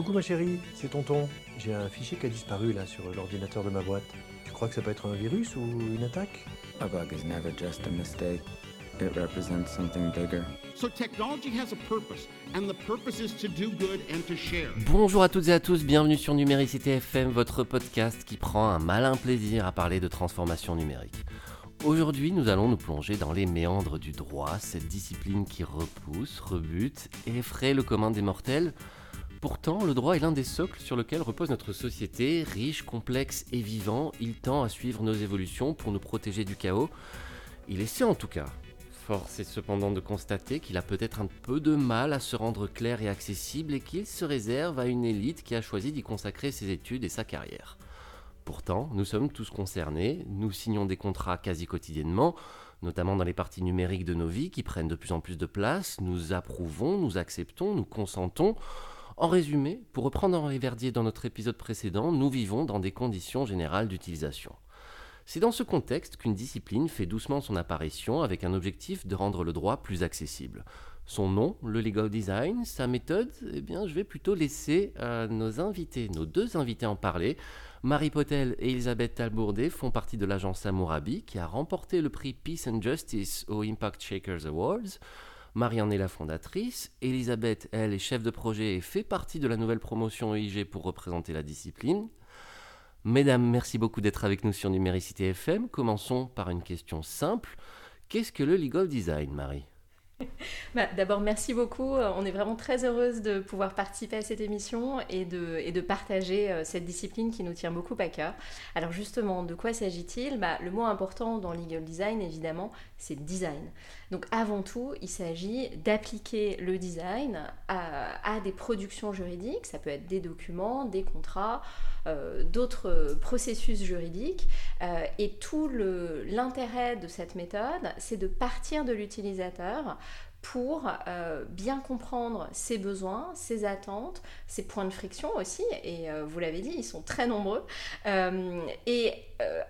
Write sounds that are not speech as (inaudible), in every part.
Coucou ma chérie, c'est tonton. J'ai un fichier qui a disparu là sur l'ordinateur de ma boîte. Tu crois que ça peut être un virus ou une attaque? A bug is never just a mistake. It represents something bigger. So technology has a purpose, and the purpose is to do good and to share. Bonjour à toutes et à tous, bienvenue sur Numéricité FM, votre podcast qui prend un malin plaisir à parler de transformation numérique. Aujourd'hui, nous allons nous plonger dans les méandres du droit, cette discipline qui repousse, rebute et effraie le commun des mortels. Pourtant, le droit est l'un des socles sur lequel repose notre société, riche, complexe et vivant. Il tend à suivre nos évolutions pour nous protéger du chaos. Il essaie en tout cas. Force est cependant de constater qu'il a peut-être un peu de mal à se rendre clair et accessible et qu'il se réserve à une élite qui a choisi d'y consacrer ses études et sa carrière. Pourtant, nous sommes tous concernés, nous signons des contrats quasi quotidiennement, notamment dans les parties numériques de nos vies qui prennent de plus en plus de place, nous approuvons, nous acceptons, nous consentons. En résumé, pour reprendre Henri Verdier dans notre épisode précédent, nous vivons dans des conditions générales d'utilisation. C'est dans ce contexte qu'une discipline fait doucement son apparition avec un objectif de rendre le droit plus accessible. Son nom, le legal design, sa méthode, eh bien, je vais plutôt laisser à nos invités, nos deux invités en parler. Marie Potel et Elisabeth Talbourdet font partie de l'agence Hammurabi qui a remporté le prix Peace and Justice au Impact Shakers Awards. Marie en est la fondatrice. Elisabeth, elle, est chef de projet et fait partie de la nouvelle promotion EIG pour représenter la discipline. Mesdames, merci beaucoup d'être avec nous sur Numéricité FM. Commençons par une question simple. Qu'est-ce que le legal design, Marie? (laughs) bah, D'abord, merci beaucoup. On est vraiment très heureuse de pouvoir participer à cette émission et de, partager euh, cette discipline qui nous tient beaucoup à cœur. Alors justement, de quoi s'agit-il? Bah, Le mot important dans legal design, évidemment, c'est design. Donc avant tout, il s'agit d'appliquer le design à, des productions juridiques. Ça peut être des documents, des contrats, euh, d'autres processus juridiques. Euh, et tout l'intérêt de cette méthode, c'est de partir de l'utilisateur pour euh, bien comprendre ses besoins, ses attentes, ses points de friction aussi, et euh, vous l'avez dit, ils sont très nombreux. Euh, et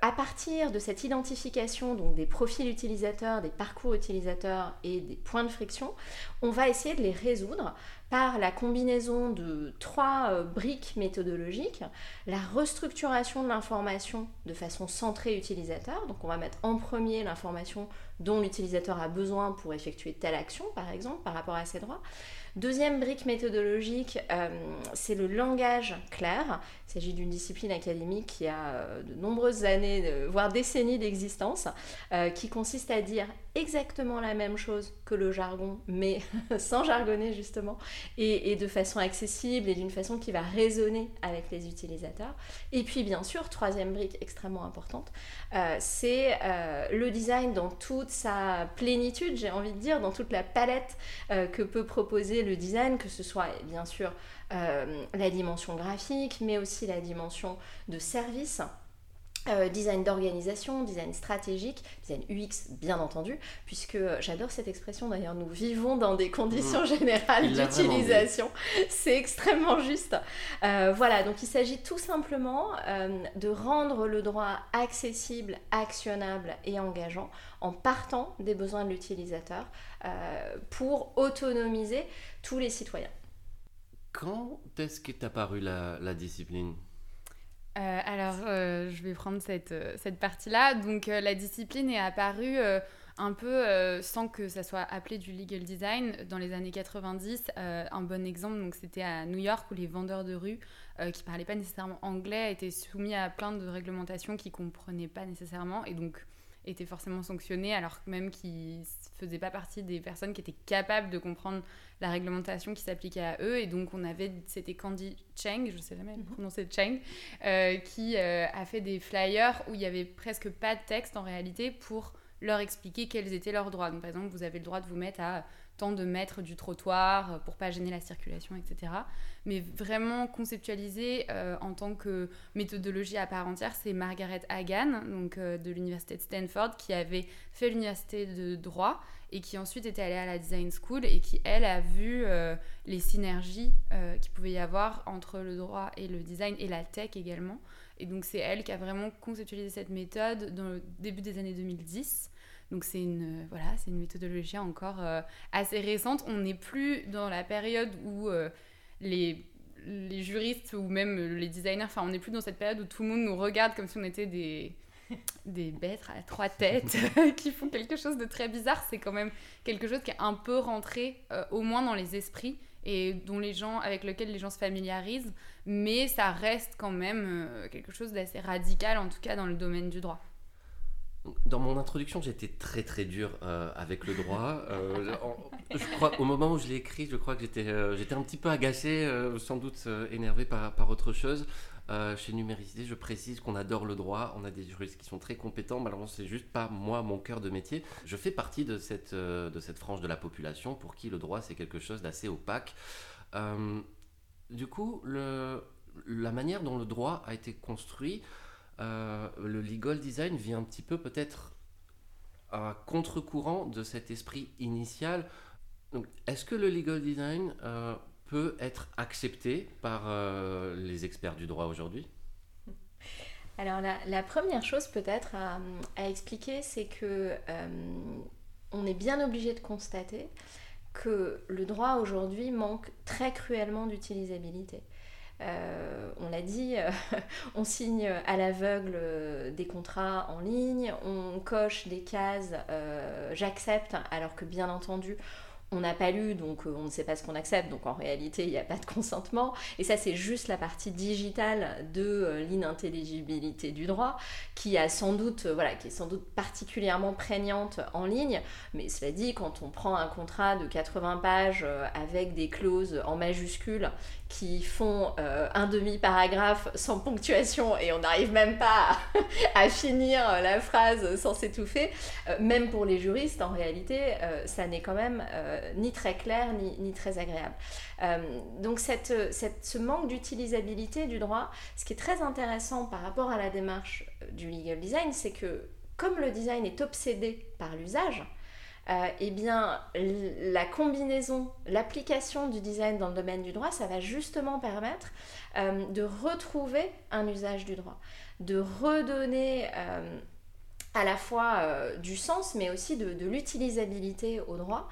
à partir de cette identification donc des profils utilisateurs, des parcours utilisateurs et des points de friction, on va essayer de les résoudre par la combinaison de trois briques méthodologiques, la restructuration de l'information de façon centrée utilisateur, donc on va mettre en premier l'information dont l'utilisateur a besoin pour effectuer telle action, par exemple, par rapport à ses droits. Deuxième brique méthodologique, euh, c'est le langage clair. Il s'agit d'une discipline académique qui a euh, de nombreuses années, voire décennies d'existence, euh, qui consiste à dire exactement la même chose que le jargon, mais (laughs) sans jargonner justement, et, de façon accessible et d'une façon qui va résonner avec les utilisateurs. Et puis bien sûr, troisième brique extrêmement importante, c'est le design dans toute sa plénitude, j'ai envie de dire, dans toute la palette que peut proposer le design, que ce soit bien sûr euh, la dimension graphique, mais aussi la dimension de service. Euh, design d'organisation, design stratégique, design UX bien entendu, puisque euh, j'adore cette expression d'ailleurs, nous vivons dans des conditions mmh. générales d'utilisation, (laughs) c'est extrêmement juste. voilà, donc il s'agit tout simplement de rendre le droit accessible, actionnable et engageant en partant des besoins de l'utilisateur pour autonomiser tous les citoyens. Quand est-ce qu'est apparue la, la discipline? Euh, alors, euh, je vais prendre cette, euh, partie-là. Donc, la discipline est apparue un peu sans que ça soit appelé du legal design dans les années 90. un bon exemple, c'était à New York où les vendeurs de rue qui parlaient pas nécessairement anglais étaient soumis à plein de réglementations qu'ils comprenaient pas nécessairement et donc étaient forcément sanctionnés alors même qu'ils faisaient pas partie des personnes qui étaient capables de comprendre la réglementation qui s'appliquait à eux. Et donc, on avait, c'était Candy Cheng, je sais jamais mhm. prononcer Cheng, euh, qui euh, a fait des flyers où il y avait presque pas de texte en réalité pour leur expliquer quels étaient leurs droits. Donc, par exemple, vous avez le droit de vous mettre à de mètres du trottoir euh, pour pas gêner la circulation, etc. Mais vraiment conceptualisé en tant que méthodologie à part entière, c'est Margaret Hagan, donc de l'université de Stanford, qui avait fait l'université de droit et qui ensuite était allée à la design school et qui, elle, a vu euh, les synergies euh, qu'il pouvait y avoir entre le droit et le design et la tech également. Et donc, c'est elle qui a vraiment conceptualisé cette méthode dans le début des années 2010. Donc, c'est une, voilà, c'est une méthodologie encore euh, assez récente. On n'est plus dans la période où les les juristes ou même les designers, enfin, on n'est plus dans cette période où tout le monde nous regarde comme si on était des, (laughs) des bêtes à trois têtes (laughs) (laughs) qui font quelque chose de très bizarre. C'est quand même quelque chose qui est un peu rentré, euh, au moins dans les esprits et dont les gens, avec lequel les gens se familiarisent, mais ça reste quand même euh, quelque chose d'assez radical, en tout cas dans le domaine du droit. Dans mon introduction, j'étais très très dur euh, avec le droit. Euh, je crois, au moment où je l'ai écrit, je crois que j'étais j'étais un petit peu agacé, sans doute énervé par, par autre chose. chez Numéricité, je précise qu'on adore le droit, on a des juristes qui sont très compétents, malheureusement c'est juste pas moi mon cœur de métier. Je fais partie de cette, de cette frange de la population pour qui le droit c'est quelque chose d'assez opaque. du coup, la manière dont le droit a été construit, euh, le legal design vient un petit peu peut-être à contre-courant de cet esprit initial. est-ce que le legal design euh, peut être accepté par euh, les experts du droit aujourd'hui? Alors la, première chose peut-être à, à expliquer, c'est que on est bien obligé de constater que le droit aujourd'hui manque très cruellement d'utilisabilité. Euh, on l'a dit, euh, (laughs) on signe à l'aveugle euh, des contrats en ligne, on coche des cases j'accepte, alors que bien entendu, on n'a pas lu, donc on ne sait pas ce qu'on accepte, donc en réalité, il n'y a pas de consentement. Et ça, c'est juste la partie digitale de l'inintelligibilité du droit, qui, a sans doute, voilà, qui est sans doute particulièrement prégnante en ligne. Mais cela dit, quand on prend un contrat de 80 pages avec des clauses en majuscules qui font euh, un demi-paragraphe sans ponctuation et on n'arrive même pas à, (laughs) finir la phrase sans s'étouffer, euh, même pour les juristes, en réalité, euh, ça n'est quand même ni très clair ni, très agréable. donc cette, ce manque d'utilisabilité du droit, ce qui est très intéressant par rapport à la démarche du legal design, c'est que comme le design est obsédé par l'usage, euh, eh bien, la combinaison, l'application du design dans le domaine du droit, ça va justement permettre euh, de retrouver un usage du droit, de redonner euh, à la fois du sens, mais aussi de, de l'utilisabilité au droit.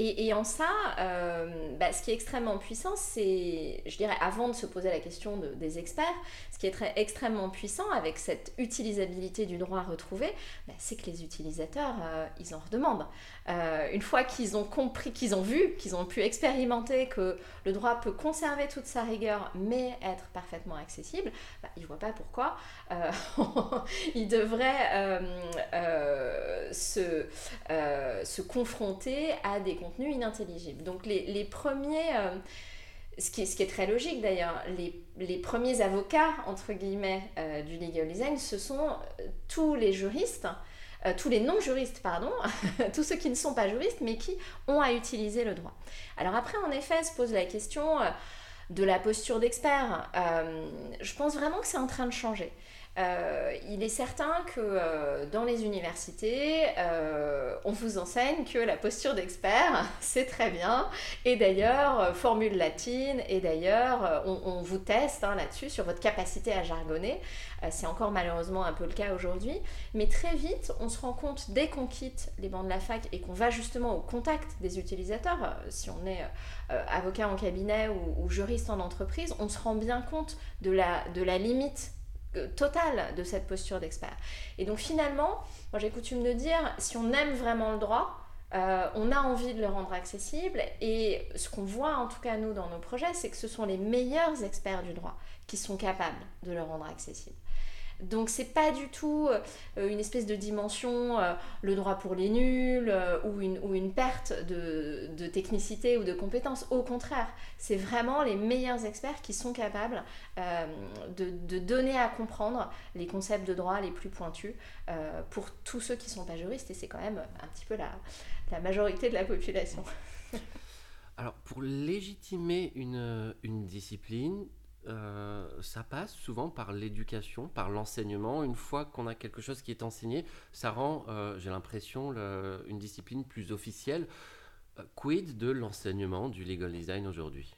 Et, en ça, euh, bah, ce qui est extrêmement puissant, c'est, je dirais, avant de se poser la question des experts, ce qui est très, extrêmement puissant avec cette utilisabilité du droit retrouvé, bah, c'est que les utilisateurs, euh, ils en redemandent. Euh, une fois qu'ils ont compris, qu'ils ont vu, qu'ils ont pu expérimenter que le droit peut conserver toute sa rigueur, mais être parfaitement accessible, bah, ils ne voient pas pourquoi (laughs) ils devraient se, se confronter à des contenus inintelligibles. Donc les, premiers, euh, ce, qui, est très logique d'ailleurs, les, les, premiers avocats, entre guillemets, euh, du legal design, ce sont euh, tous les juristes, tous les non-juristes, pardon, (laughs) tous ceux qui ne sont pas juristes, mais qui ont à utiliser le droit. Alors après, en effet, se pose la question de la posture d'expert. je pense vraiment que c'est en train de changer. Euh, il est certain que euh, dans les universités, euh, on vous enseigne que la posture d'expert, (laughs) c'est très bien. Et d'ailleurs, formule latine, et d'ailleurs, on, vous teste hein, là-dessus sur votre capacité à jargonner. c'est encore malheureusement un peu le cas aujourd'hui. Mais très vite, on se rend compte, dès qu'on quitte les bancs de la fac et qu'on va justement au contact des utilisateurs, si on est avocat en cabinet ou, ou, juriste en entreprise, on se rend bien compte de la, de la limite totale de cette posture d'expert. Et donc finalement, moi j'ai coutume de dire, si on aime vraiment le droit, euh, on a envie de le rendre accessible et ce qu'on voit en tout cas nous dans nos projets, c'est que ce sont les meilleurs experts du droit qui sont capables de le rendre accessible. Donc c'est pas du tout euh, une espèce de dimension, euh, le droit pour les nuls euh, ou, une, ou, une, perte de, de, technicité ou de compétences. Au contraire, c'est vraiment les meilleurs experts qui sont capables de, de, donner à comprendre les concepts de droit les plus pointus pour tous ceux qui sont pas juristes et c'est quand même un petit peu la, la majorité de la population. Alors pour légitimer une, une discipline, euh, ça passe souvent par l'éducation, par l'enseignement. Une fois qu'on a quelque chose qui est enseigné, ça rend, euh, j'ai l'impression, une discipline plus officielle. Euh, quid de l'enseignement du legal design aujourd'hui?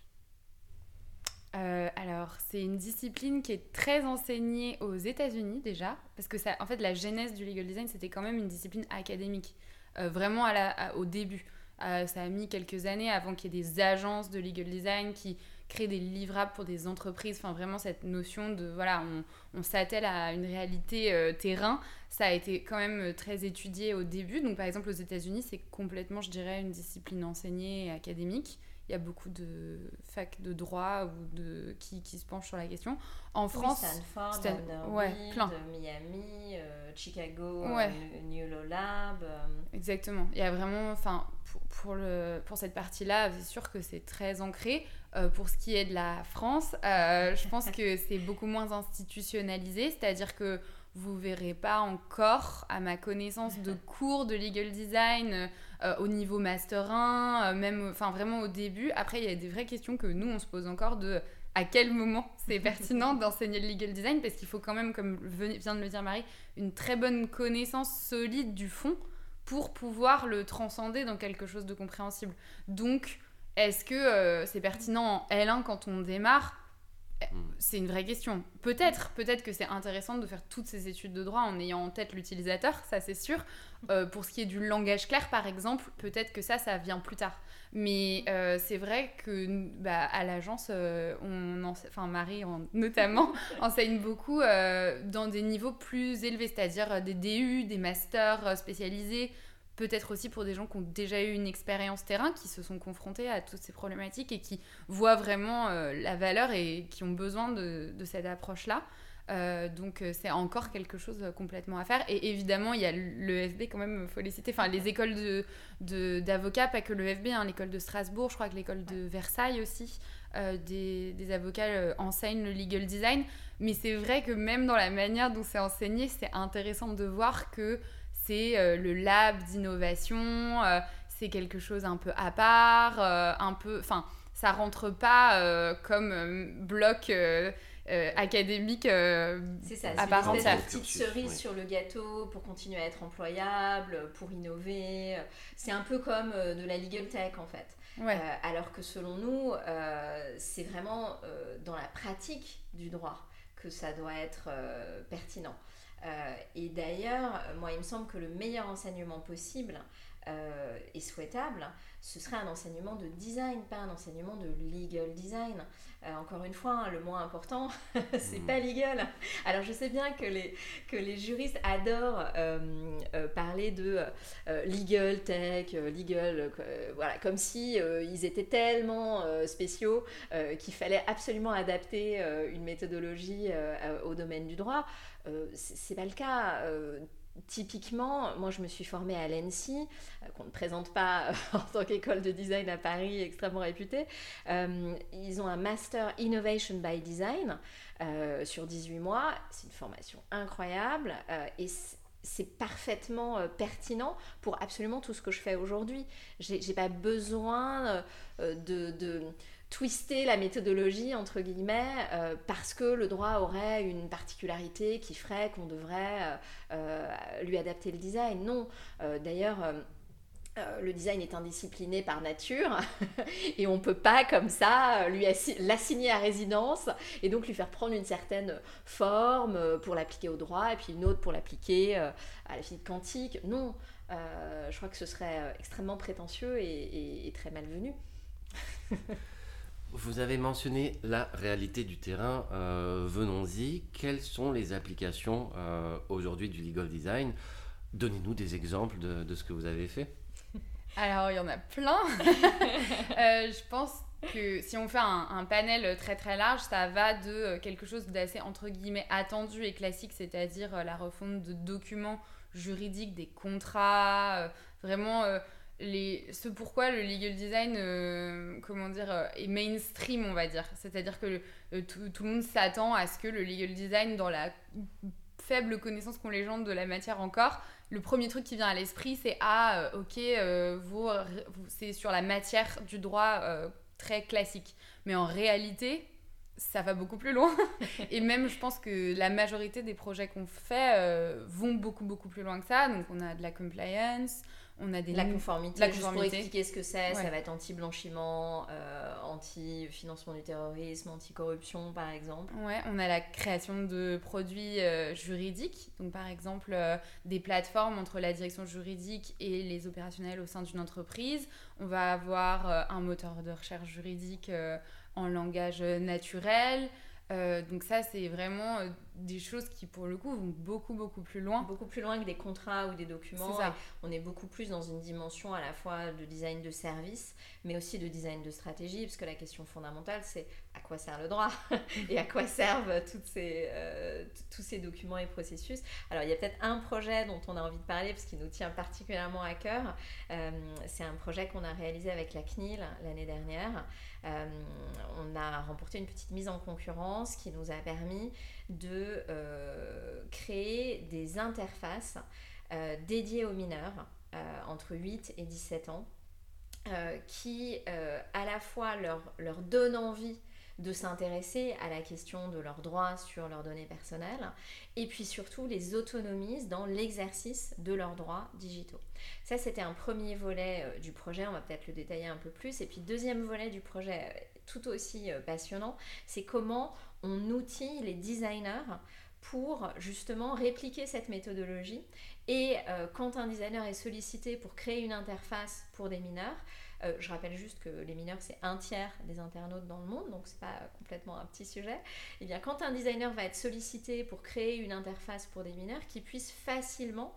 Alors, c'est une discipline qui est très enseignée aux États-Unis déjà, parce que ça, en fait, la genèse du legal design, c'était quand même une discipline académique, vraiment au début. ça a mis quelques années avant qu'il y ait des agences de legal design qui, créer des livrables pour des entreprises, enfin vraiment cette notion de voilà, on, s'attelle à une réalité euh, terrain, ça a été quand même euh, très étudié au début. Donc par exemple aux États-Unis, c'est complètement, je dirais, une discipline enseignée et académique. Il y a beaucoup de facs de droit ou de qui, qui se penchent sur la question. En France, Stanford, Stan- ouais, plein. Miami, euh, Chicago, Ouais. euh, New Law Lab. euh, Exactement. Il y a vraiment, enfin, pour, pour, le, pour cette partie-là, c'est sûr que c'est très ancré. Euh, pour ce qui est de la France, euh, (laughs) je pense que c'est beaucoup moins institutionnalisé, c'est-à-dire que vous verrez pas encore, à ma connaissance, de (laughs) cours de legal design euh, au niveau master 1, euh, même, enfin vraiment au début. Après, il y a des vraies questions que nous, on se pose encore de à quel moment (laughs) c'est pertinent d'enseigner le legal design parce qu'il faut quand même, comme vient de le dire Marie, une très bonne connaissance solide du fond pour pouvoir le transcender dans quelque chose de compréhensible. Donc, est-ce que euh, c'est pertinent en L1 quand on démarre C'est une vraie question. Peut-être, que c'est intéressant de faire toutes ces études de droit en ayant en tête l'utilisateur, ça c'est sûr. Euh, pour ce qui est du langage clair, par exemple, peut-être que ça, ça vient plus tard. Mais euh, c'est vrai que bah, à l'agence, euh, on enfin Marie en- (laughs) notamment (laughs) enseigne beaucoup dans des niveaux plus élevés, c'est-à-dire des DU, des masters spécialisés, peut-être aussi pour des gens qui ont déjà eu une expérience terrain, qui se sont confrontés à toutes ces problématiques et qui voient vraiment euh, la valeur et qui ont besoin de, cette approche-là. Euh, donc euh, c'est encore quelque chose complètement à faire. Et évidemment, il y a l'EFB quand même, faut les citer. Enfin, les écoles d'avocats, pas que l'EFB, hein, l'école de Strasbourg, je crois que l'école de Versailles aussi, des, avocats enseignent le legal design. Mais c'est vrai que même dans la manière dont c'est enseigné, c'est intéressant de voir que c'est euh, le lab d'innovation, euh, c'est quelque chose un peu à part, euh, un peu... Enfin, ça rentre pas comme bloc euh, académique. euh, C'est ça, à c'est part entière. de petite cerise oui. sur le gâteau pour continuer à être employable, pour innover. C'est un peu comme euh, de la legal tech en fait. ouais. Alors que selon nous, c'est vraiment dans la pratique du droit que ça doit être pertinent. Euh, et d'ailleurs, moi, il me semble que le meilleur enseignement possible euh, et souhaitable, ce serait un enseignement de design, pas un enseignement de legal design. Euh, encore une fois, hein, le moins important, (laughs) c'est Mhm. pas legal. Alors, je sais bien que les, que les juristes adorent euh, euh, parler de euh, legal tech, euh, legal, euh, voilà, comme si euh, ils étaient tellement euh, spéciaux euh, qu'il fallait absolument adapter euh, une méthodologie euh, au domaine du droit. Euh, c'est pas le cas. Euh, Typiquement, moi je me suis formée à l'ENSI, euh, qu'on ne présente pas (laughs) en tant qu'école de design à Paris, extrêmement réputée. Ils ont un Master Innovation by Design euh, sur 18 mois. C'est une formation incroyable et c'est parfaitement pertinent pour absolument tout ce que je fais aujourd'hui. J'ai pas besoin de, de twister la méthodologie entre guillemets euh, parce que le droit aurait une particularité qui ferait qu'on devrait euh, euh, lui adapter le design. Non. D'ailleurs. le design est indiscipliné par nature (laughs) et on peut pas comme ça l'assigner à résidence et donc lui faire prendre une certaine forme pour l'appliquer au droit et puis une autre pour l'appliquer à la physique quantique. Non, je crois que ce serait extrêmement prétentieux et très malvenu. (laughs) Vous avez mentionné la réalité du terrain. euh, Venons-y. Quelles sont les applications euh, aujourd'hui du legal design? Donnez-nous des exemples de, de ce que vous avez fait. (laughs) Alors, il y en a plein. (laughs) Euh, je pense que si on fait un, un panel très très large, ça va de quelque chose d'assez entre guillemets attendu et classique, c'est-à-dire la refonte de documents juridiques, des contrats, vraiment ce pourquoi le legal design, euh, comment dire, euh, est mainstream, on va dire. C'est-à-dire que euh, tout, le monde s'attend à ce que le legal design, dans la faible connaissance qu'ont les gens de la matière encore, le premier truc qui vient à l'esprit, c'est ah, ok, c'est sur la matière du droit très classique. Mais en réalité, ça va beaucoup plus loin. (laughs) Et même, je pense que la majorité des projets qu'on fait vont beaucoup, beaucoup plus loin que ça. Donc, on a de la compliance, on a des... La conformité, La juste pour conformité. expliquer ce que c'est, ça va être anti-blanchiment, euh, anti-financement du terrorisme, anti-corruption par exemple. Ouais, on a la création de produits euh, juridiques, donc par exemple euh, des plateformes entre la direction juridique et les opérationnels au sein d'une entreprise. On va avoir un moteur de recherche juridique en langage naturel. Donc ça, c'est vraiment des choses qui, pour le coup, vont beaucoup, beaucoup plus loin. Beaucoup plus loin que des contrats ou des documents. Ça. On est beaucoup plus dans une dimension à la fois de design de service, mais aussi de design de stratégie, parce que la question fondamentale, c'est à quoi sert le droit (laughs) et à quoi servent toutes ces, euh, tous ces documents et processus. Alors, il y a peut-être un projet dont on a envie de parler, parce qu'il nous tient particulièrement à cœur. Euh, c'est un projet qu'on a réalisé avec la CNIL l'année dernière. Euh, on a remporté une petite mise en concurrence qui nous a permis de euh, créer des interfaces euh, dédiées aux mineurs euh, entre 8 et 17 ans qui à la fois leur, leur donnent envie de s'intéresser à la question de leurs droits sur leurs données personnelles et puis surtout les autonomisent dans l'exercice de leurs droits digitaux. Ça, c'était un premier volet du projet, on va peut-être le détailler un peu plus. Et puis, deuxième volet du projet, tout aussi passionnant, c'est comment on outille les designers pour justement répliquer cette méthodologie. Et euh, quand un designer est sollicité pour créer une interface pour des mineurs, euh, je rappelle juste que les mineurs, c'est un tiers des internautes dans le monde, donc c'est pas complètement un petit sujet. Et bien, quand un designer va être sollicité pour créer une interface pour des mineurs, qu'il puisse facilement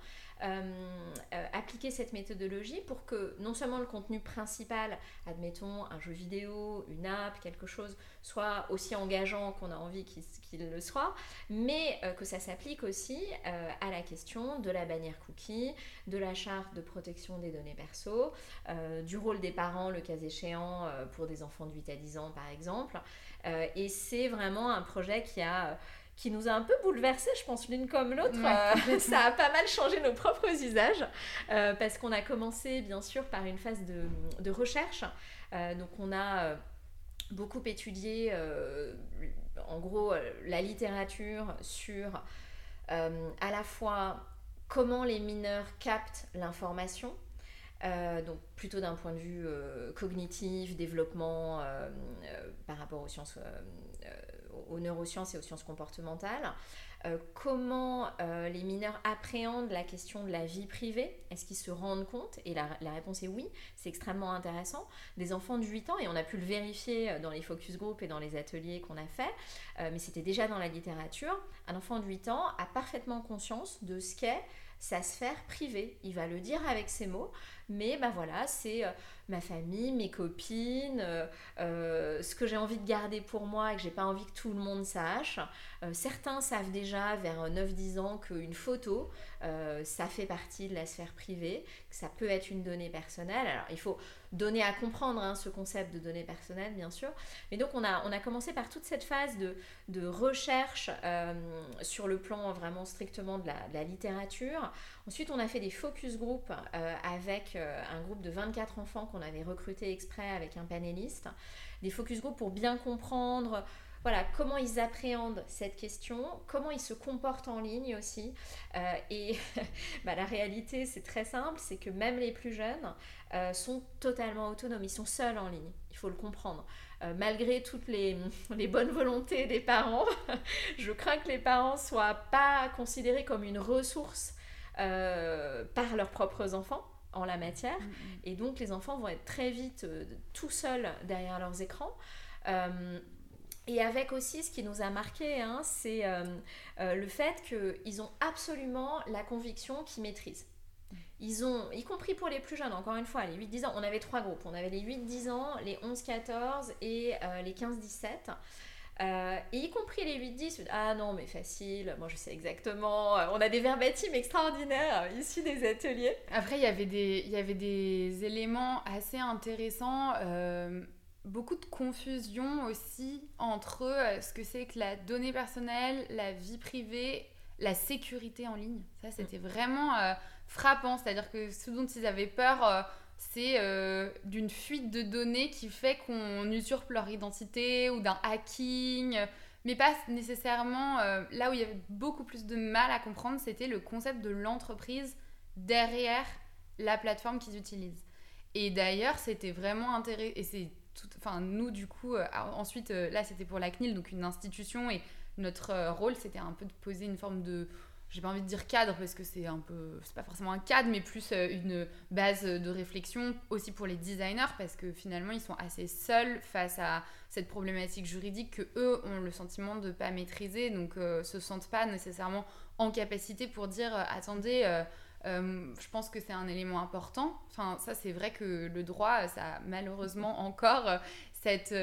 appliquer cette méthodologie pour que non seulement le contenu principal, admettons un jeu vidéo, une app, quelque chose, soit aussi engageant qu'on a envie qu'il le soit, mais euh, que ça s'applique aussi euh, à la question de la bannière cookie, de la charte de protection des données perso, euh, du rôle des parents, le cas échéant, euh, pour des enfants de 8 à 10 ans par exemple. Euh, et c'est vraiment un projet qui a qui nous a un peu bouleversés, je pense, l'une comme l'autre. Ouais, Euh, (laughs) ça a pas mal changé nos propres usages, euh, parce qu'on a commencé, bien sûr, par une phase de, de recherche. Euh, donc, on a beaucoup étudié, en gros, la littérature sur à la fois comment les mineurs captent l'information, euh, donc plutôt d'un point de vue euh, cognitif, développement euh, par rapport aux sciences, aux neurosciences et aux sciences comportementales. Euh, comment euh, les mineurs appréhendent la question de la vie privée? Est-ce qu'ils se rendent compte? Et la, réponse est oui, c'est extrêmement intéressant. Des enfants de 8 ans, et on a pu le vérifier euh, dans les focus group et dans les ateliers qu'on a fait, euh, mais c'était déjà dans la littérature, un enfant de 8 ans a parfaitement conscience de ce qu'est sa sphère privée. Il va le dire avec ses mots, mais bah voilà, c'est euh, ma famille, mes copines, euh, euh, ce que j'ai envie de garder pour moi et que j'ai pas envie que tout le monde sache. Certains savent déjà vers 9-10 ans qu'une photo, ça fait partie de la sphère privée, que ça peut être une donnée personnelle. Alors il faut donner à comprendre hein, ce concept de données personnelles, bien sûr. Mais donc on a, on a commencé par toute cette phase de, de recherche sur le plan vraiment strictement de la littérature. Ensuite, on a fait des focus group euh, avec euh, un groupe de 24 enfants qu'on avait recruté exprès avec un panéliste. Des focus group pour bien comprendre voilà, comment ils appréhendent cette question, comment ils se comportent en ligne aussi. Euh, et (laughs) bah, la réalité, c'est très simple, c'est que même les plus jeunes sont totalement autonomes, ils sont seuls en ligne, il faut le comprendre. Malgré toutes les, (laughs) les bonnes volontés des parents, (laughs) je crains que les parents soient pas considérés comme une ressource euh, par leurs propres enfants en la matière. Et donc les enfants vont être très vite euh, tout seuls derrière leurs écrans. Euh, et avec aussi ce qui nous a marqué, hein, c'est le fait qu'ils ont absolument la conviction qu'ils maîtrisent. Ils ont, y compris pour les plus jeunes, encore une fois, les 8-10 ans, on avait trois groupes. On avait les 8-10 ans, les 11-14 et les 15-17. Euh, et y compris les 8-10, ah non, mais facile, moi je sais exactement. Euh, On a des verbatims extraordinaires euh, issus des ateliers. Après, il y avait des, il y avait des éléments assez intéressants, euh, beaucoup de confusion aussi entre euh, ce que c'est que la donnée personnelle, la vie privée, la sécurité en ligne. Ça, c'était vraiment euh, frappant. C'est-à-dire que ce dont ils avaient peur, c'est euh, d'une fuite de données qui fait qu'on usurpe leur identité ou d'un hacking. Mais pas nécessairement euh, là où il y avait beaucoup plus de mal à comprendre, c'était le concept de l'entreprise derrière la plateforme qu'ils utilisent. Et d'ailleurs, c'était vraiment intéressant. Et c'est tout. Enfin, nous, du coup, euh, ensuite, là, c'était pour la CNIL, donc une institution. Et notre rôle, c'était un peu de poser une forme de. J'ai pas envie de dire cadre parce que c'est un peu c'est pas forcément un cadre mais plus euh, une base de réflexion aussi pour les designers parce que finalement ils sont assez seuls face à cette problématique juridique que eux ont le sentiment de pas maîtriser donc euh, se sentent pas nécessairement en capacité pour dire euh, attendez je pense que c'est un élément important. Enfin, ça, c'est vrai que le droit, ça malheureusement encore cette,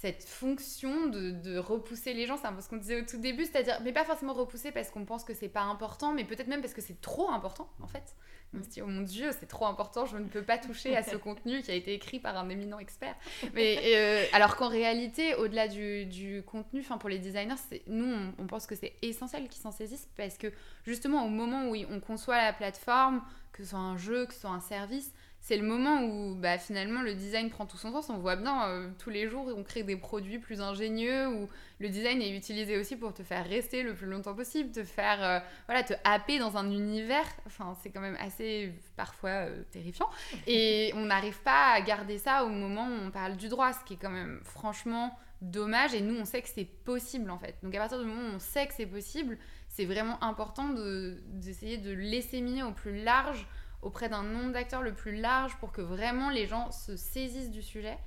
cette fonction de, de repousser les gens. C'est un peu ce qu'on disait au tout début, c'est-à-dire, mais pas forcément repousser parce qu'on pense que c'est pas important, mais peut-être même parce que c'est trop important, en fait. On se dit, oh mon Dieu, c'est trop important, je ne peux pas toucher à ce contenu qui a été écrit par un éminent expert. Mais euh, alors qu'en réalité, au-delà du, du contenu, enfin pour les designers, c'est- nous, on, on pense que c'est essentiel qu'ils s'en saisissent parce que justement, au moment où on conçoit la plateforme, que ce soit un jeu, que ce soit un service, c'est le moment où bah, finalement le design prend tout son sens. On voit bien euh, tous les jours, on crée des produits plus ingénieux où le design est utilisé aussi pour te faire rester le plus longtemps possible, te faire euh, voilà, te happer dans un univers. Enfin, c'est quand même assez parfois euh, terrifiant. Et (laughs) on n'arrive pas à garder ça au moment où on parle du droit, ce qui est quand même franchement dommage. Et nous, on sait que c'est possible en fait. Donc à partir du moment où on sait que c'est possible, c'est vraiment important de- d'essayer de l'essayer au plus large auprès d'un nombre d'acteurs le plus large pour que vraiment les gens se saisissent du sujet.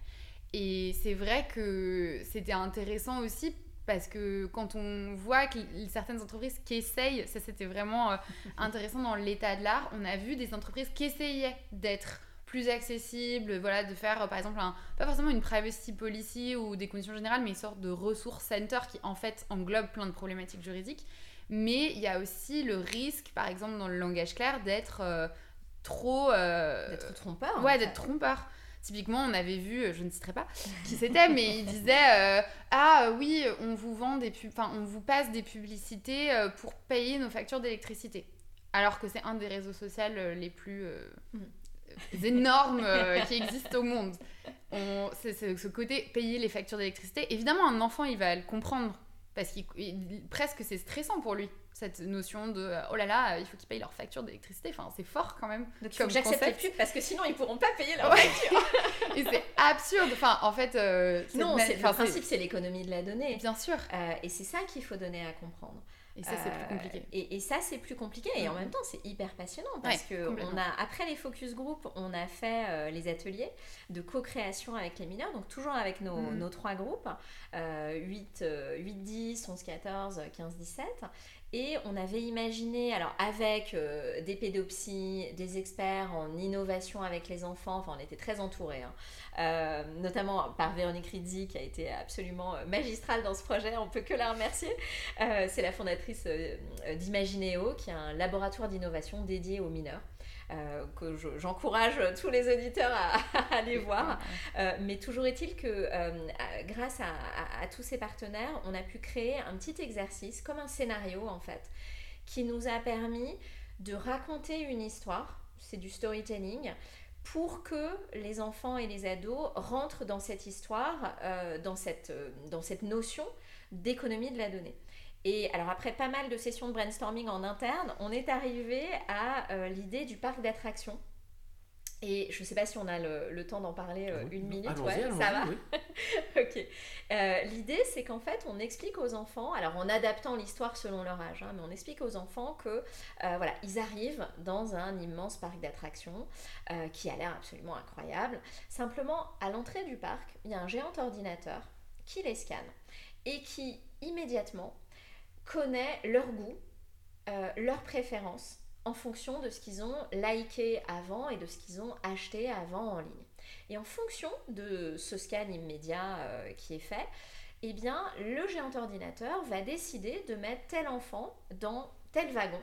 Et c'est vrai que c'était intéressant aussi parce que quand on voit que certaines entreprises qui essayent, ça c'était vraiment euh, (laughs) intéressant dans l'état de l'art, on a vu des entreprises qui essayaient d'être plus accessibles, voilà, de faire euh, par exemple un, pas forcément une privacy policy ou des conditions générales, mais une sorte de ressource center qui en fait englobe plein de problématiques juridiques. Mais il y a aussi le risque, par exemple dans le langage clair, d'être euh, trop... euh, D'être trompeur. Ouais, d'être trompeur. Typiquement, on avait vu, euh, je ne citerai pas (laughs) qui c'était, mais il disait euh, Ah oui, on vous vend des pub- enfin, on vous passe des publicités pour payer nos factures d'électricité. Alors que c'est un des réseaux sociaux les plus euh, Mm. énormes qui existent au monde. On- c'est ce côté payer les factures d'électricité. Évidemment, un enfant, il va le comprendre parce il- presque c'est stressant pour lui cette notion de euh, oh là là, il faut qu'ils payent leurs factures d'électricité. Enfin, c'est fort quand même. Donc Comme que j'accepte les pubs parce que sinon ils pourront pas payer leur Ouais. facture. (laughs) (laughs) Et c'est absurde. Enfin, en fait, euh, Non, le principe c'est l'économie de la donnée. Bien sûr. Euh, et c'est ça qu'il faut donner à comprendre. Et ça, c'est plus Euh, compliqué. Et, et ça, c'est plus compliqué. Et en Mhm. même temps, c'est hyper passionnant parce Ouais, que on a, après les focus group, on a fait euh, les ateliers de co-création avec les mineurs. Donc, toujours avec nos, Mhm. nos trois groupes euh, 8, euh, 8, 10, 11, 14, 15, 17. Et on avait imaginé, alors avec euh, des pédopsies, des experts en innovation avec les enfants, enfin on était très entourés, hein. Euh, notamment par Véronique Rizzi qui a été absolument euh, magistrale dans ce projet, on peut que la remercier. C'est la fondatrice d'Imagineo, qui est un laboratoire d'innovation dédié aux mineurs. Euh, que je- j'encourage tous les auditeurs à, (laughs) à aller voir. Euh, mais toujours est-il que euh, grâce à, à- à tous ces partenaires, on a pu créer un petit exercice, comme un scénario en fait, qui nous a permis de raconter une histoire, c'est du storytelling, pour que les enfants et les ados rentrent dans cette histoire, dans, cette, dans cette notion d'économie de la donnée. Et alors après pas mal de sessions de brainstorming en interne, on est arrivé à euh, l'idée du parc d'attractions. Et je ne sais pas si on a le, le temps d'en parler euh, Ah oui. une minute. Ouais, ça va oui. (laughs) Ok. Euh, L'idée, c'est qu'en fait, on explique aux enfants, alors en adaptant l'histoire selon leur âge, hein, mais on explique aux enfants que, euh, voilà, ils arrivent dans un immense parc d'attractions qui a l'air absolument incroyable. Simplement, à l'entrée du parc, il y a un géant ordinateur qui les scanne et qui immédiatement connaît leur goût, euh, leurs préférences en fonction de ce qu'ils ont liké avant et de ce qu'ils ont acheté avant en ligne. Et en fonction de ce scan immédiat euh, qui est fait, eh bien, le géant ordinateur va décider de mettre tel enfant dans tel wagon.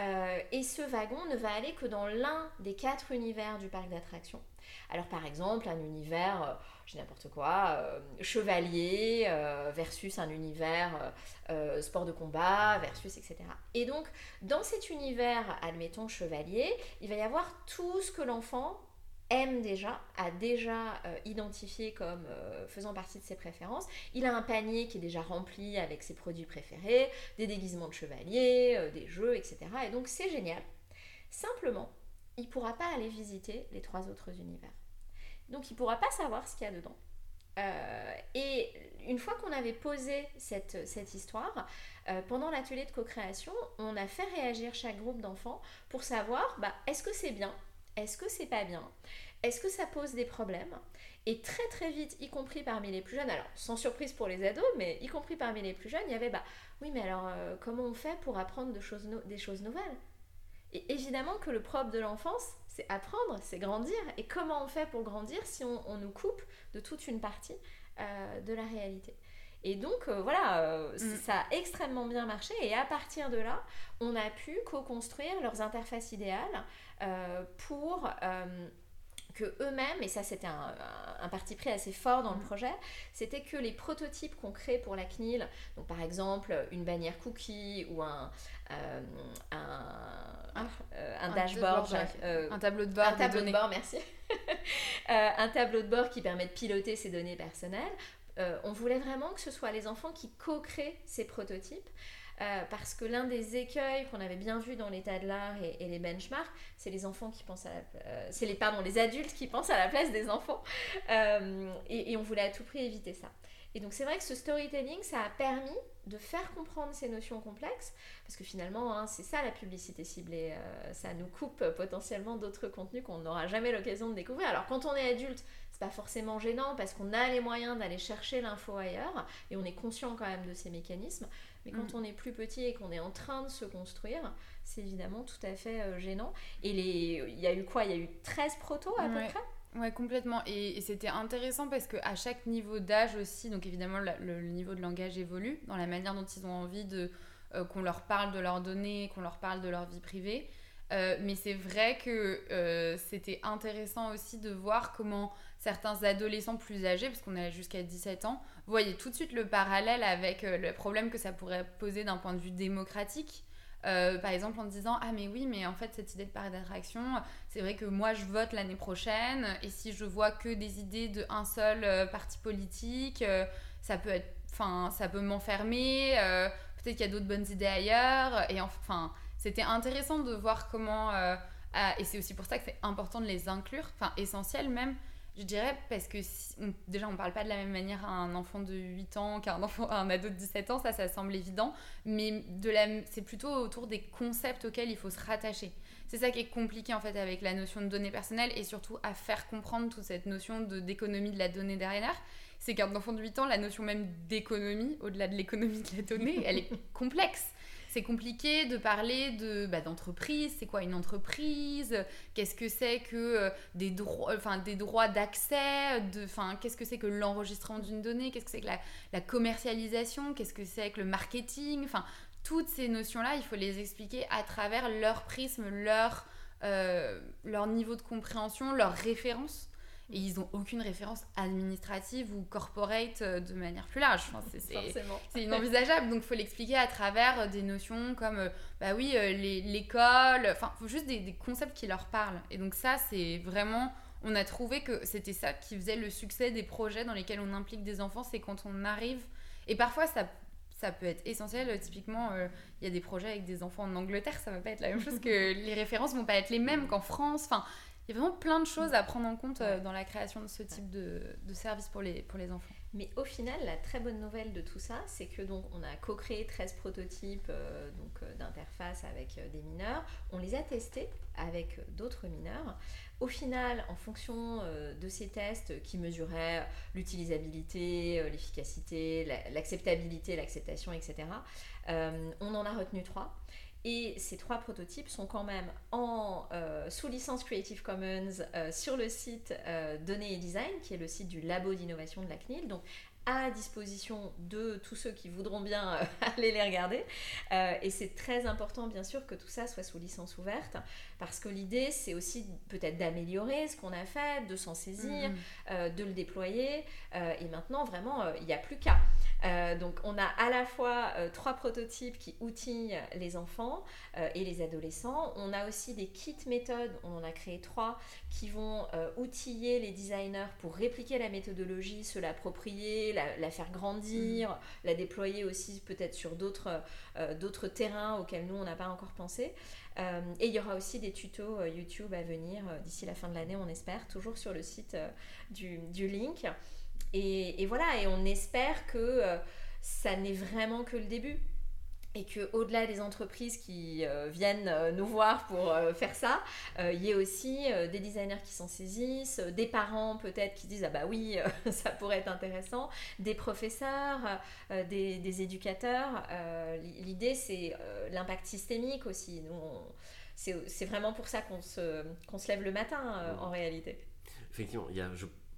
Euh, et ce wagon ne va aller que dans l'un des quatre univers du parc d'attractions. Alors par exemple, un univers, euh, je n'importe quoi, euh, chevalier euh, versus un univers sport de combat versus etc. Et donc dans cet univers, admettons chevalier, il va y avoir tout ce que l'enfant aime déjà, a déjà identifié comme faisant partie de ses préférences. Il a un panier qui est déjà rempli avec ses produits préférés, des déguisements de chevalier, des jeux, etc. Et donc c'est génial. Simplement, il ne pourra pas aller visiter les trois autres univers. Donc il ne pourra pas savoir ce qu'il y a dedans. et une fois qu'on avait posé cette, cette histoire, pendant l'atelier de co-création, on a fait réagir chaque groupe d'enfants pour savoir bah, est-ce que c'est bien, est-ce que c'est pas bien, est-ce que ça pose des problèmes? Et très très vite, y compris parmi les plus jeunes, alors sans surprise pour les ados, mais y compris parmi les plus jeunes, il y avait bah oui, mais alors euh, comment on fait pour apprendre des choses nouvelles? Et évidemment que le propre de l'enfance, c'est apprendre, c'est grandir. Et comment on fait pour grandir si on, nous coupe de toute une partie euh, de la réalité? Et donc euh, voilà, mm. ça a extrêmement bien marché et à partir de là, on a pu co-construire leurs interfaces idéales pour que eux-mêmes, et ça c'était un, parti pris assez fort dans le mm. projet, c'était que les prototypes qu'on crée pour la CNIL, donc par exemple une bannière cookie ou un, euh, un, ah, euh, un, dashboard, euh, un tableau de bord, un tableau de bord, merci, (laughs) un tableau de bord qui permet de piloter ces données personnelles. on voulait vraiment que ce soit les enfants qui co-créent ces prototypes. Euh, parce que l'un des écueils qu'on avait bien vu dans l'état de l'art et, les benchmarks, c'est les enfants qui pensent à euh, c'est les pardon les adultes qui pensent à la place des enfants, (laughs) euh, et, on voulait à tout prix éviter ça. Et donc c'est vrai que ce storytelling, ça a permis de faire comprendre ces notions complexes, parce que finalement, hein, c'est ça la publicité ciblée, ça nous coupe potentiellement d'autres contenus qu'on n'aura jamais l'occasion de découvrir. Alors quand on est adulte, pas forcément gênant parce qu'on a les moyens d'aller chercher l'info ailleurs et on est conscient quand même de ces mécanismes. Mais quand mm. on est plus petit et qu'on est en train de se construire, c'est évidemment tout à fait euh, gênant. Et il y a eu quoi? Il y a eu 13 protos à peu près? Ouais, complètement. Et, c'était intéressant parce qu'à chaque niveau d'âge aussi, donc évidemment, le, niveau de langage évolue dans la manière dont ils ont envie de euh, qu'on leur parle de leurs données, qu'on leur parle de leur vie privée. Euh, mais c'est vrai que c'était intéressant aussi de voir comment certains adolescents plus âgés, parce qu'on est jusqu'à 17 ans, voyaient tout de suite le parallèle avec euh, le problème que ça pourrait poser d'un point de vue démocratique. Euh, par exemple en disant ah mais oui mais en fait cette idée de parc d'attraction c'est vrai que moi je vote l'année prochaine et si je vois que des idées de seul euh, parti politique ça peut être enfin ça peut m'enfermer peut-être qu'il y a d'autres bonnes idées ailleurs et enfin c'était intéressant de voir comment et c'est aussi pour ça que c'est important de les inclure enfin essentiel même je dirais parce que déjà on parle pas de la même manière à un enfant de 8 ans qu'à un enfant un ado de 17 ans, ça ça semble évident, mais de c'est plutôt autour des concepts auxquels il faut se rattacher. C'est ça qui est compliqué en fait avec la notion de données personnelles et surtout à faire comprendre toute cette notion d'économie de la donnée derrière. C'est qu'un enfant de 8 ans, la notion même d'économie, au-delà de l'économie de la donnée, elle est complexe c'est compliqué de parler de bah, d'entreprise. C'est quoi une entreprise? Qu'est-ce que c'est que euh, des droits, des droits d'accès Enfin, qu'est-ce que c'est que l'enregistrement d'une donnée? Qu'est-ce que c'est que la, commercialisation? Qu'est-ce que c'est que le marketing? Toutes ces notions-là, il faut les expliquer à travers leur prisme, leur euh, niveau de compréhension, leurs références et ils n'ont aucune référence administrative ou corporate euh, de manière plus large. c'est inenvisageable. Donc, il faut l'expliquer à travers euh, des notions comme, euh, bah oui, l'école, enfin, faut juste des, des, concepts qui leur parlent. Et donc, ça, c'est vraiment. On a trouvé que c'était ça qui faisait le succès des projets dans lesquels on implique des enfants, c'est quand on arrive. Et parfois, ça ça peut être essentiel. Typiquement, il y a des projets avec des enfants en Angleterre, ça va pas être la même chose que les références vont pas être les mêmes qu'en France. Enfin, il y a vraiment plein de choses à prendre en compte euh, dans la création de ce type de, de service pour les, pour les enfants. Mais au final, la très bonne nouvelle de tout ça, c'est que donc on a co-créé 13 prototypes euh, donc euh, d'interface avec des mineurs. On les a testés avec d'autres mineurs. Au final, en fonction de ces tests qui mesuraient l'utilisabilité, l'efficacité, l'acceptabilité, l'acceptation, etc., on en a retenu trois. Et ces trois prototypes sont quand même en, euh, sous licence Creative Commons euh, sur le site euh, Données et Design, qui est le site du labo d'innovation de la CNIL. Donc à disposition de tous ceux qui voudront bien (laughs) aller les regarder. et c'est très important, bien sûr, que tout ça soit sous licence ouverte, parce que l'idée, c'est aussi peut-être d'améliorer ce qu'on a fait, de s'en saisir, mm. de le déployer. et maintenant, vraiment, il n'y a plus qu'à. Euh, donc on a à la fois euh, trois prototypes qui outillent les enfants euh, et les adolescents. On a aussi des kits méthodes, on en a créé trois, qui vont outiller les designers pour répliquer la méthodologie, se l'approprier, la, faire grandir, mm. la déployer aussi peut-être sur d'autres terrains auxquels nous on n'a pas encore pensé. et il y aura aussi des tutos YouTube à venir d'ici la fin de l'année, on espère, toujours sur le site du, du Link. Et, voilà, et on espère que euh, ça n'est vraiment que le début et que au-delà des entreprises qui euh, viennent euh, nous voir pour faire ça, il y ait aussi des designers qui s'en saisissent, des parents peut-être qui disent ah bah oui (laughs) ça pourrait être intéressant, des professeurs, des, éducateurs. L'idée c'est l'impact systémique aussi. c'est vraiment pour ça qu'on se, qu'on se lève le matin en réalité. Effectivement, il y a,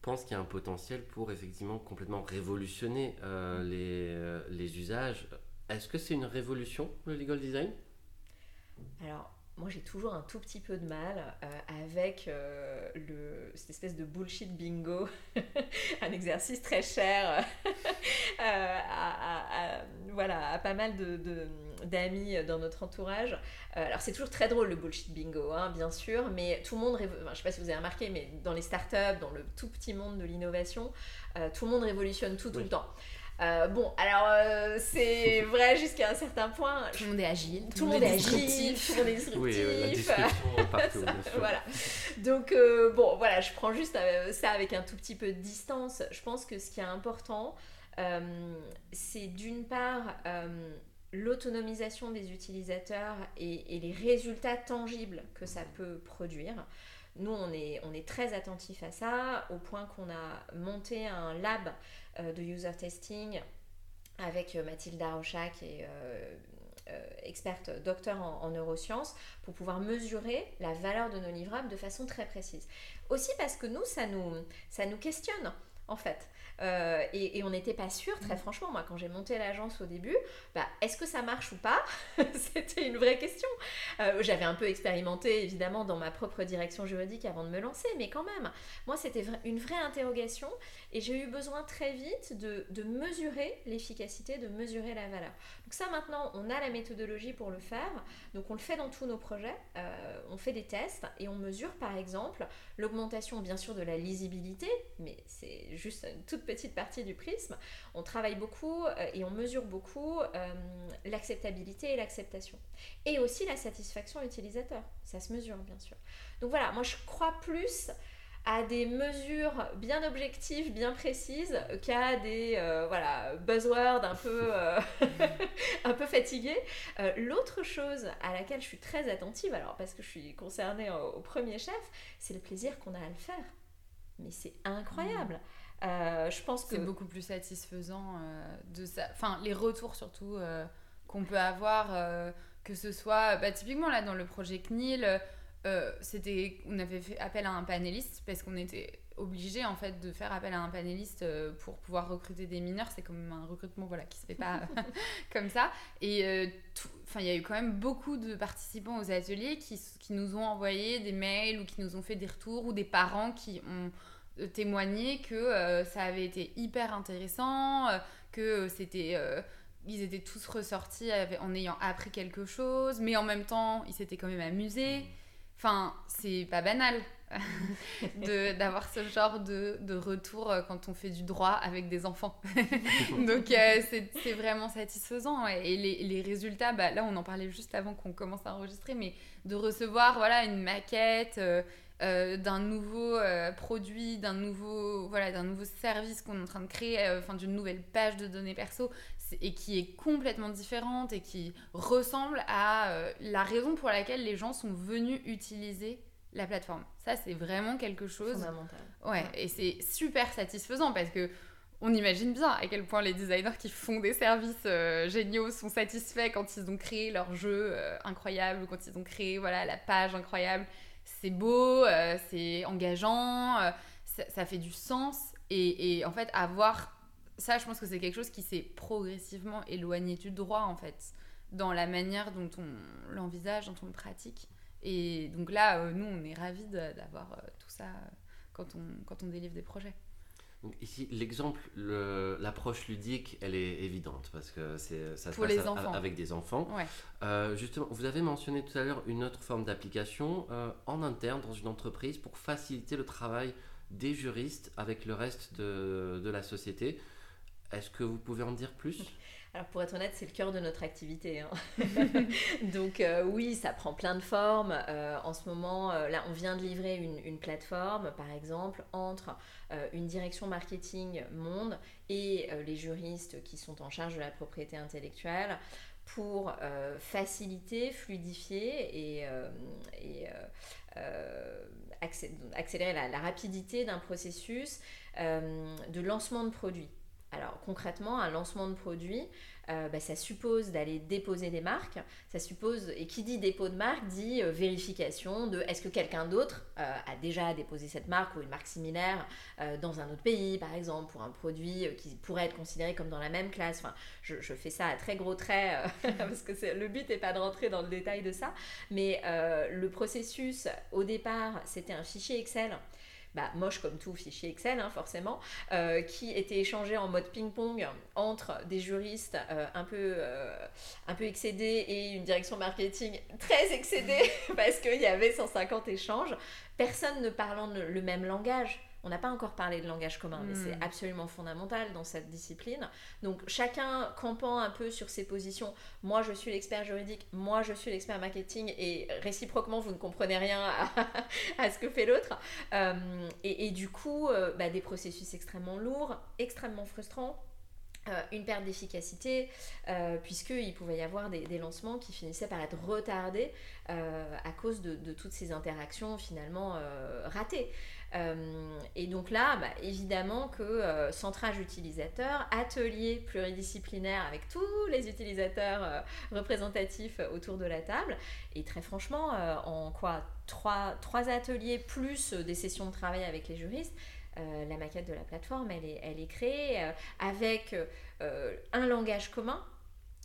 pense qu'il y a un potentiel pour effectivement complètement révolutionner euh, les, euh, les, usages. Est-ce que c'est une révolution, le legal design? Alors, moi j'ai toujours un tout petit peu de mal euh, avec le, cette espèce de bullshit bingo, (laughs) un exercice très cher (laughs) à, voilà, à pas mal de, d'amis dans notre entourage. Euh, alors c'est toujours très drôle le bullshit bingo, hein, bien sûr, mais tout le monde, enfin, je sais pas si vous avez remarqué, mais dans les startups, dans le tout petit monde de l'innovation, euh, tout le monde révolutionne tout tout le temps. Euh, bon, alors c'est vrai jusqu'à un certain point. Tout le monde est agile. Tout, le monde est agile, tout le monde est disruptif. Oui, la (laughs) partout, Voilà. Donc bon, voilà, je prends juste ça avec un tout petit peu de distance. Je pense que ce qui est important, c'est d'une part l'autonomisation des utilisateurs et, les résultats tangibles que ça peut produire. Nous, on est, très attentif à ça, au point qu'on a monté un lab euh, de user testing avec euh, Mathilde Rochac et euh, experte docteur en, en, neurosciences pour pouvoir mesurer la valeur de nos livrables de façon très précise. Aussi parce que nous, ça nous questionne en fait. Euh, et, on n'était pas sûr, très franchement, moi quand j'ai monté l'agence au début, bah, est-ce que ça marche ou pas (laughs) C'était une vraie question. Euh, j'avais un peu expérimenté évidemment dans ma propre direction juridique avant de me lancer, mais quand même, moi c'était une vraie interrogation et j'ai eu besoin très vite de, de mesurer l'efficacité, de mesurer la valeur. Donc ça maintenant, on a la méthodologie pour le faire, donc on le fait dans tous nos projets, euh, on fait des tests et on mesure par exemple l'augmentation bien sûr de la lisibilité, mais c'est juste une toute petite partie du prisme. On travaille beaucoup euh, et on mesure beaucoup euh, l'acceptabilité et l'acceptation. Et aussi la satisfaction utilisateur. Ça se mesure, bien sûr. Donc voilà, moi je crois plus à des mesures bien objectives, bien précises, qu'à des euh, voilà, buzzwords un peu, (laughs) un peu fatigués. L'autre chose à laquelle je suis très attentive, alors parce que je suis concernée au, premier chef, c'est le plaisir qu'on a à le faire. Mais c'est incroyable. Euh, je pense que c'est beaucoup plus satisfaisant euh, de ça. Enfin, les retours surtout euh, qu'on peut avoir, que ce soit bah, typiquement là dans le projet CNIL, c'était on avait fait appel à un panéliste parce qu'on était obligé en fait de faire appel à un panéliste pour pouvoir recruter des mineurs. C'est comme un recrutement voilà qui se fait pas (laughs) (laughs) comme ça. Et enfin il y a eu quand même beaucoup de participants aux ateliers qui, qui nous ont envoyé des mails ou qui nous ont fait des retours ou des parents qui ont témoigner que euh, ça avait été hyper intéressant, euh, que c'était euh, ils étaient tous ressortis en ayant appris quelque chose, mais en même temps, ils s'étaient quand même amusés. Enfin, c'est pas banal (laughs) d'avoir ce genre de, de, retour quand on fait du droit avec des enfants. (laughs) Donc, c'est vraiment satisfaisant. Et les, les résultats, bah, là, on en parlait juste avant qu'on commence à enregistrer, mais de recevoir voilà, une maquette euh, d'un nouveau euh, produit, d'un nouveau, voilà, nouveau service qu'on est en train de créer, euh, enfin d'une nouvelle page de données perso, et qui est complètement différente et qui ressemble à la raison pour laquelle les gens sont venus utiliser la plateforme. Ça, c'est vraiment quelque chose. Fondamental. Ouais, et c'est super satisfaisant parce que on imagine bien à quel point les designers qui font des services géniaux sont satisfaits quand ils ont créé leur jeu incroyable, quand ils ont créé voilà la page incroyable c'est beau, euh, c'est engageant, euh, ça, fait du sens. Et, en fait, avoir ça, je pense que c'est quelque chose qui s'est progressivement éloigné du droit, en fait, dans la manière dont on l'envisage, dont on le pratique. Et donc là, euh, nous, on est ravis d'avoir tout ça quand on, quand on délivre des projets ici, l'exemple, l'approche ludique, elle est évidente parce que c'est ça se passe avec des enfants. Euh, justement, vous avez mentionné tout à l'heure une autre forme d'application euh, en interne dans une entreprise pour faciliter le travail des juristes avec le reste de, de la société. Est-ce que vous pouvez en dire plus? Alors pour être honnête, c'est le cœur de notre activité. Hein. (laughs) Donc euh, oui, ça prend plein de formes. Euh, en ce moment, euh, là, on vient de livrer une, plateforme, par exemple, entre une direction marketing monde et les juristes qui sont en charge de la propriété intellectuelle pour faciliter, fluidifier et, accélérer la rapidité d'un processus de lancement de produits. Alors concrètement, un lancement de produit, euh, bah, ça suppose d'aller déposer des marques. Et qui dit dépôt de marque dit euh, vérification de est-ce que quelqu'un d'autre euh, a déjà déposé cette marque ou une marque similaire dans un autre pays, par exemple, pour un produit qui pourrait être considéré comme dans la même classe. Je, je fais ça à très gros traits (laughs) parce que le but n'est pas de rentrer dans le détail de ça, mais le processus au départ, c'était un fichier Excel bah, moche comme tout fichier Excel, hein, forcément, euh, qui était échangé en mode ping-pong entre des juristes euh, euh, un peu excédés et une direction marketing très excédée (laughs) parce qu'il y avait 150 échanges, personne ne parlant le même langage. On n'a pas encore parlé de langage commun, mais c'est hmm. absolument fondamental dans cette discipline. Donc chacun campant un peu sur ses positions. Moi, je suis l'expert juridique, moi, je suis l'expert marketing, et réciproquement, vous ne comprenez rien à, (laughs) ce que fait l'autre. Euh, et, du coup, euh, bah, des processus extrêmement lourds, extrêmement frustrants. Euh, une perte d'efficacité, puisqu'il pouvait y avoir des, lancements qui finissaient par être retardés à cause de, toutes ces interactions finalement ratées. Euh, et donc là, bah, évidemment que euh, centrage utilisateur, atelier pluridisciplinaire avec tous les utilisateurs euh, représentatifs autour de la table. Et très franchement, en quoi trois, ateliers plus des sessions de travail avec les juristes, la maquette de la plateforme, elle est, elle est créée avec un langage commun.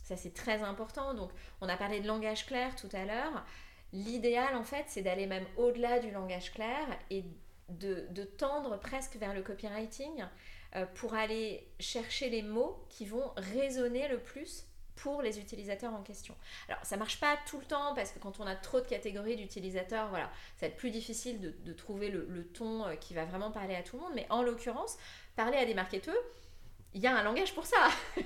Ça, c'est très important. Donc, on a parlé de langage clair tout à l'heure. L'idéal, en fait, c'est d'aller même au-delà du langage clair et de, tendre presque vers le copywriting euh, pour aller chercher les mots qui vont résonner le plus pour les utilisateurs en question. Alors ça marche pas tout le temps parce que quand on a trop de catégories d'utilisateurs, voilà, ça va être plus difficile de, trouver le, ton euh, qui va vraiment parler à tout le monde. Mais en l'occurrence, parler à des marketeurs, il y a un langage pour ça. (laughs)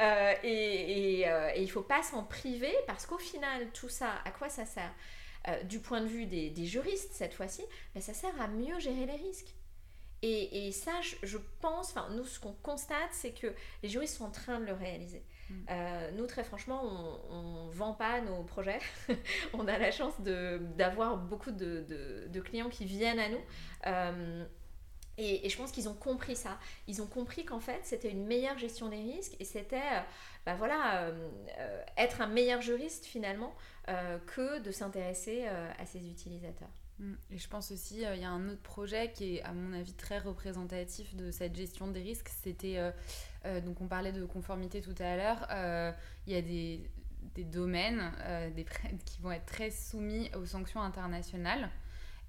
Euh, et, et, il faut pas s'en priver parce qu'au final, tout ça, à quoi ça sert? Euh, du point de vue des, juristes cette fois-ci, ben, ça sert à mieux gérer les risques. Et, ça, je, pense, enfin nous ce qu'on constate, c'est que les juristes sont en train de le réaliser. Mm. Euh, nous, très franchement, on ne vend pas nos projets. (laughs) on a la chance d'avoir beaucoup de, clients qui viennent à nous. Euh, et, je pense qu'ils ont compris ça. Ils ont compris qu'en fait, c'était une meilleure gestion des risques et c'était, ben voilà, être un meilleur juriste finalement euh, que de s'intéresser euh, à ses utilisateurs. Mm. Et je pense aussi, euh, il y a un autre projet qui est, à mon avis, très représentatif de cette gestion des risques. C'était, donc on parlait de conformité tout à l'heure, il y a des, domaines (laughs) qui vont être très soumis aux sanctions internationales.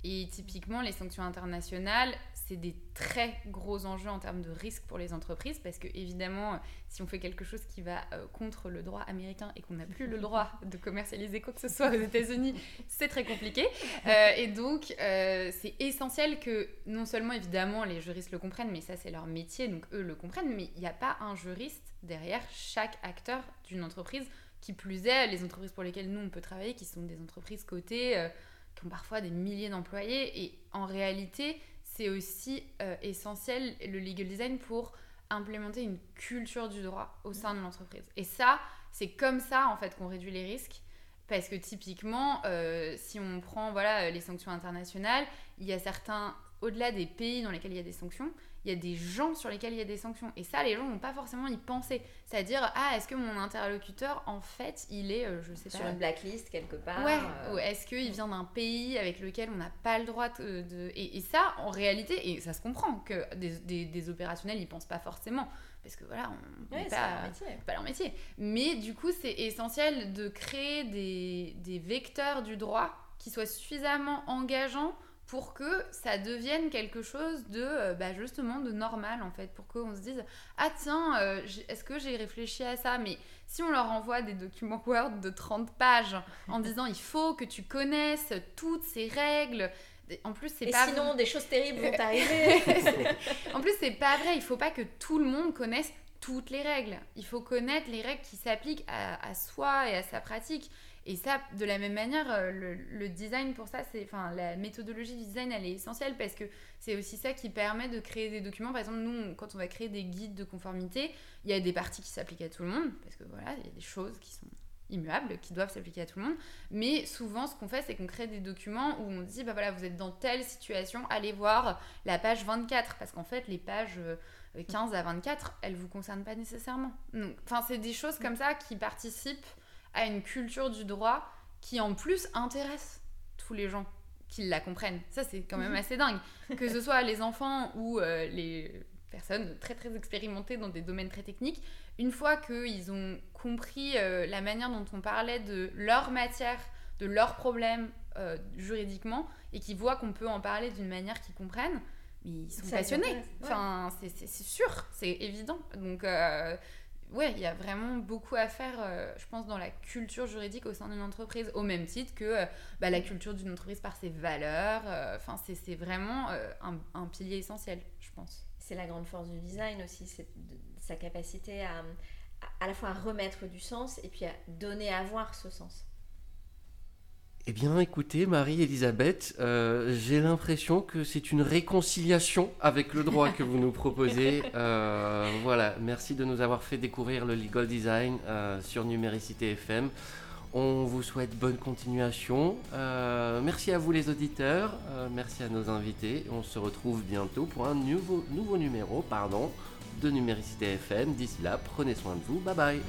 Et typiquement, les sanctions internationales, c'est des très gros enjeux en termes de risque pour les entreprises parce que évidemment, si on fait quelque chose qui va euh, contre le droit américain et qu'on n'a plus le droit (laughs) de commercialiser quoi que ce soit aux États-Unis, c'est très compliqué. (laughs) Euh, et donc, euh, c'est essentiel que non seulement évidemment les juristes le comprennent, mais ça c'est leur métier, donc eux le comprennent, mais il n'y a pas un juriste derrière chaque acteur d'une entreprise. Qui plus est, les entreprises pour lesquelles nous on peut travailler, qui sont des entreprises cotées qui ont parfois des milliers d'employés. Et en réalité, c'est aussi euh, essentiel le legal design pour implémenter une culture du droit au sein de l'entreprise. Et ça, c'est comme ça en fait qu'on réduit les risques. Parce que typiquement, euh, si on prend voilà, les sanctions internationales, il y a certains, au-delà des pays dans lesquels il y a des sanctions, il y a des gens sur lesquels il y a des sanctions. Et ça, les gens vont pas forcément y penser. C'est-à-dire, ah, est-ce que mon interlocuteur, en fait, il est, euh, je sais pas. Sur une blacklist quelque part. Ouais, euh. ou est-ce qu'il vient d'un pays avec lequel on n'a pas le droit de. Et, ça, en réalité, et ça se comprend, que des, des, opérationnels, ils pensent pas forcément. Parce que voilà, on n'est pas, leur métier. pas leur métier. Mais du coup, c'est essentiel de créer des, des vecteurs du droit qui soient suffisamment engageants pour que ça devienne quelque chose de euh, bah, justement de normal en fait pour qu'on se dise ah tiens euh, est-ce que j'ai réfléchi à ça? Mais si on leur envoie des documents (laughs) Word de 30 pages en disant il faut que tu connaisses toutes ces règles en plus c'est pas sinon des choses terribles vont arriver (laughs) en plus c'est pas vrai il faut pas que tout le monde connaisse toutes les règles. Il faut connaître les règles qui s'appliquent à, soi et à sa pratique. Et ça, de la même manière, euh, le, design pour ça, c'est, enfin, la méthodologie du design, elle est essentielle parce que c'est aussi ça qui permet de créer des documents. Par exemple, nous, quand on va créer des guides de conformité, il y a des parties qui s'appliquent à tout le monde parce que voilà, il y a des choses qui sont immuables, qui doivent s'appliquer à tout le monde. Mais souvent, ce qu'on fait, c'est qu'on crée des documents où on dit, bah voilà, vous êtes dans telle situation, allez voir la page 24 parce qu'en fait, les pages 15 euh, à 24, elles vous concernent pas nécessairement. Enfin, c'est des choses comme ça qui participent à une culture du droit qui en plus intéresse tous les gens qui la comprennent. Ça, c'est quand même mhm. assez dingue. Que ce (laughs) soit les enfants ou euh, les personnes très très expérimentées dans des domaines très techniques, une fois qu'ils ont compris euh, la manière dont on parlait de leur matière, de leurs problèmes euh, juridiquement, et qu'ils voient qu'on peut en parler d'une manière qu'ils comprennent, mais ils sont passionnés. Enfin, c'est sûr, c'est évident. Donc, ouais, il y a vraiment beaucoup à faire, euh, je pense, dans la culture juridique au sein d'une entreprise, au même titre que euh, bah, la culture d'une entreprise par ses valeurs. Euh, enfin, c'est vraiment un, pilier essentiel, je pense. C'est la grande force du design aussi, c'est sa capacité à, à, la fois à remettre du sens et puis à donner à voir ce sens. Eh bien, écoutez, Marie-Elisabeth, euh, j'ai l'impression que c'est une réconciliation avec le droit que vous nous proposez. (laughs) Euh, voilà, merci de nous avoir fait découvrir le legal design euh, sur Numéricité FM. On vous souhaite bonne continuation. merci à vous les auditeurs, merci à nos invités. On se retrouve bientôt pour un nouveau, nouveau numéro pardon, de Numéricité FM. D'ici là, prenez soin de vous. Bye bye.